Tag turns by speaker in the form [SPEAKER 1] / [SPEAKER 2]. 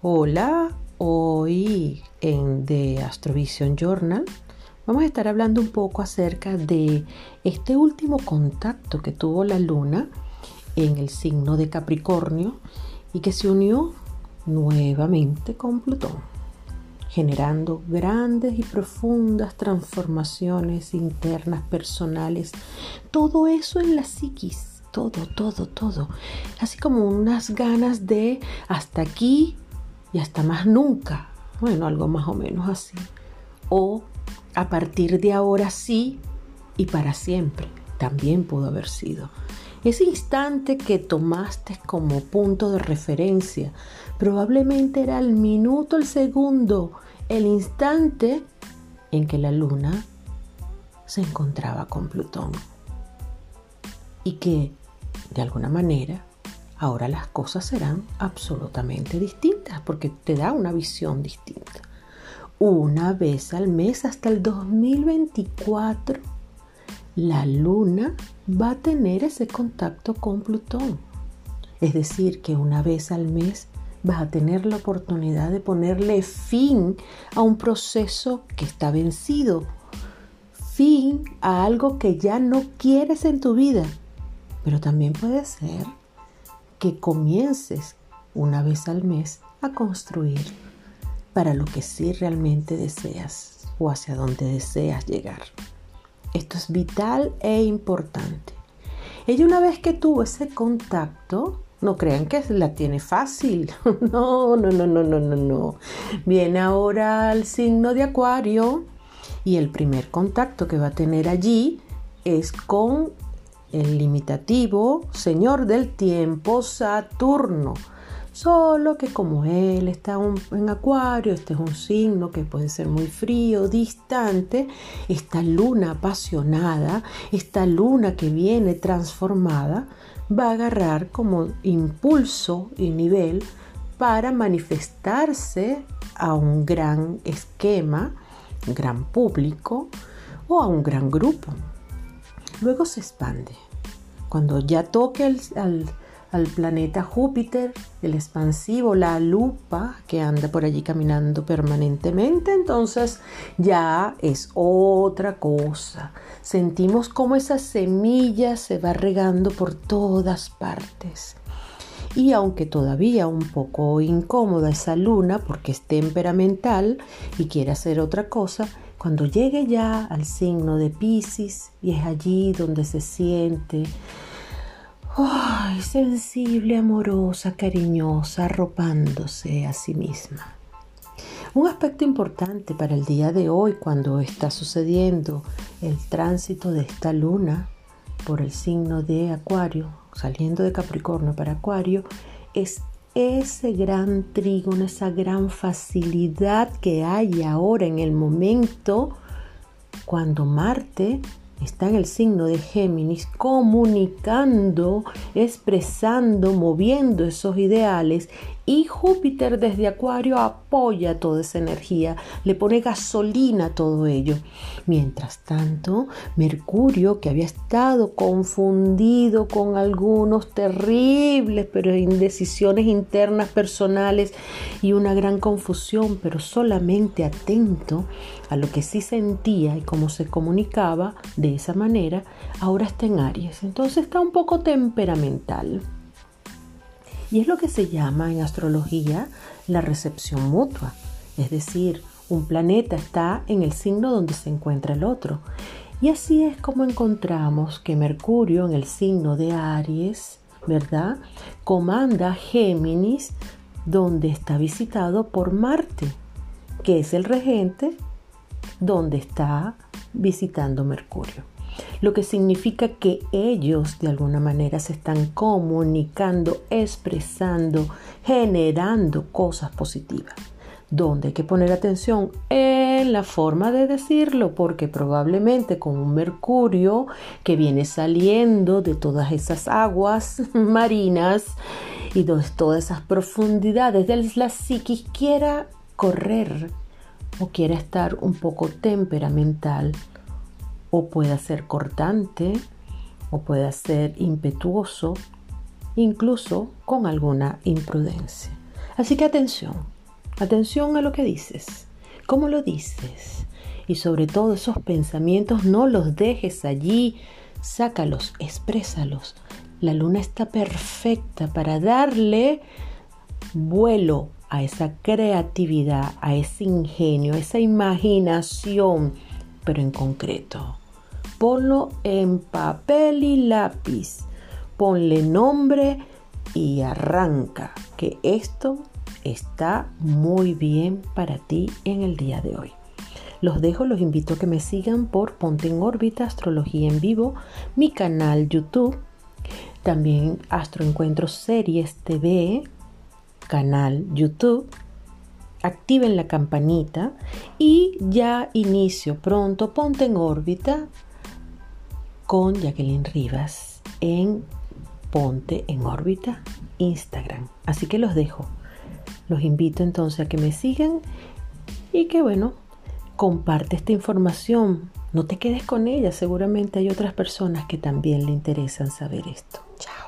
[SPEAKER 1] Hola, hoy en The Astrovision Journal vamos a estar hablando un poco acerca de este último contacto que tuvo la luna en el signo de Capricornio y que se unió nuevamente con Plutón, generando grandes y profundas transformaciones internas personales. Todo eso en la psiquis, todo, todo, todo. Así como unas ganas de hasta aquí y hasta más nunca. Bueno, algo más o menos así. O a partir de ahora sí y para siempre. También pudo haber sido. Ese instante que tomaste como punto de referencia probablemente era el minuto, el segundo, el instante en que la luna se encontraba con Plutón. Y que, de alguna manera, Ahora las cosas serán absolutamente distintas porque te da una visión distinta. Una vez al mes hasta el 2024, la luna va a tener ese contacto con Plutón. Es decir, que una vez al mes vas a tener la oportunidad de ponerle fin a un proceso que está vencido, fin a algo que ya no quieres en tu vida. Pero también puede ser que comiences una vez al mes a construir para lo que sí realmente deseas o hacia donde deseas llegar. Esto es vital e importante. Ella una vez que tuvo ese contacto, no crean que la tiene fácil. No, no, no, no, no, no, no. Viene ahora al signo de Acuario y el primer contacto que va a tener allí es con el limitativo, señor del tiempo, Saturno. Solo que como él está en acuario, este es un signo que puede ser muy frío, distante, esta luna apasionada, esta luna que viene transformada, va a agarrar como impulso y nivel para manifestarse a un gran esquema, un gran público o a un gran grupo. Luego se expande. Cuando ya toque al, planeta Júpiter, el expansivo, la lupa que anda por allí caminando permanentemente, entonces ya es otra cosa. Sentimos como esa semilla se va regando por todas partes. Y aunque todavía un poco incómoda esa luna porque es temperamental y quiere hacer otra cosa, cuando llegue ya al signo de Pisces y es allí donde se siente sensible, amorosa, cariñosa, arropándose a sí misma. Un aspecto importante para el día de hoy cuando está sucediendo el tránsito de esta luna por el signo de Acuario, saliendo de Capricornio para Acuario, es ese gran trígono, esa gran facilidad que hay ahora en el momento cuando Marte está en el signo de Géminis, comunicando, expresando, moviendo esos ideales y Júpiter desde Acuario apoya toda esa energía, le pone gasolina a todo ello. Mientras tanto, Mercurio, que había estado confundido con algunos terribles, pero indecisiones internas personales y una gran confusión, pero solamente atento a lo que sí sentía y cómo se comunicaba de esa manera, ahora está en Aries. Entonces está un poco temperamental. Y es lo que se llama en astrología la recepción mutua. Es decir, un planeta está en el signo donde se encuentra el otro. Y así es como encontramos que Mercurio en el signo de Aries, ¿verdad? Comanda Géminis donde está visitado por Marte, que es el regente donde está visitando Mercurio lo que significa que ellos de alguna manera se están comunicando, expresando, generando cosas positivas. Donde hay que poner atención en la forma de decirlo, porque probablemente con un mercurio que viene saliendo de todas esas aguas marinas y de todas esas profundidades de la psiquis quiera correr o quiera estar un poco temperamental o pueda ser cortante o pueda ser impetuoso, incluso con alguna imprudencia. Así que atención, atención a lo que dices, cómo lo dices. Y sobre todo esos pensamientos no los dejes allí, sácalos, exprésalos. La luna está perfecta para darle vuelo a esa creatividad, a ese ingenio, a esa imaginación, pero en concreto. Ponlo en papel y lápiz, ponle nombre y arranca, que esto está muy bien para ti en el día de hoy. Los dejo, los invito a que me sigan por Ponte en órbita, Astrología en Vivo, mi canal YouTube, también Astroencuentros Series TV, canal YouTube. Activen la campanita y ya inicio pronto Ponte en órbita con Jacqueline Rivas en Ponte en órbita Instagram. Así que los dejo. Los invito entonces a que me sigan y que bueno, comparte esta información. No te quedes con ella, seguramente hay otras personas que también le interesan saber esto. Chao.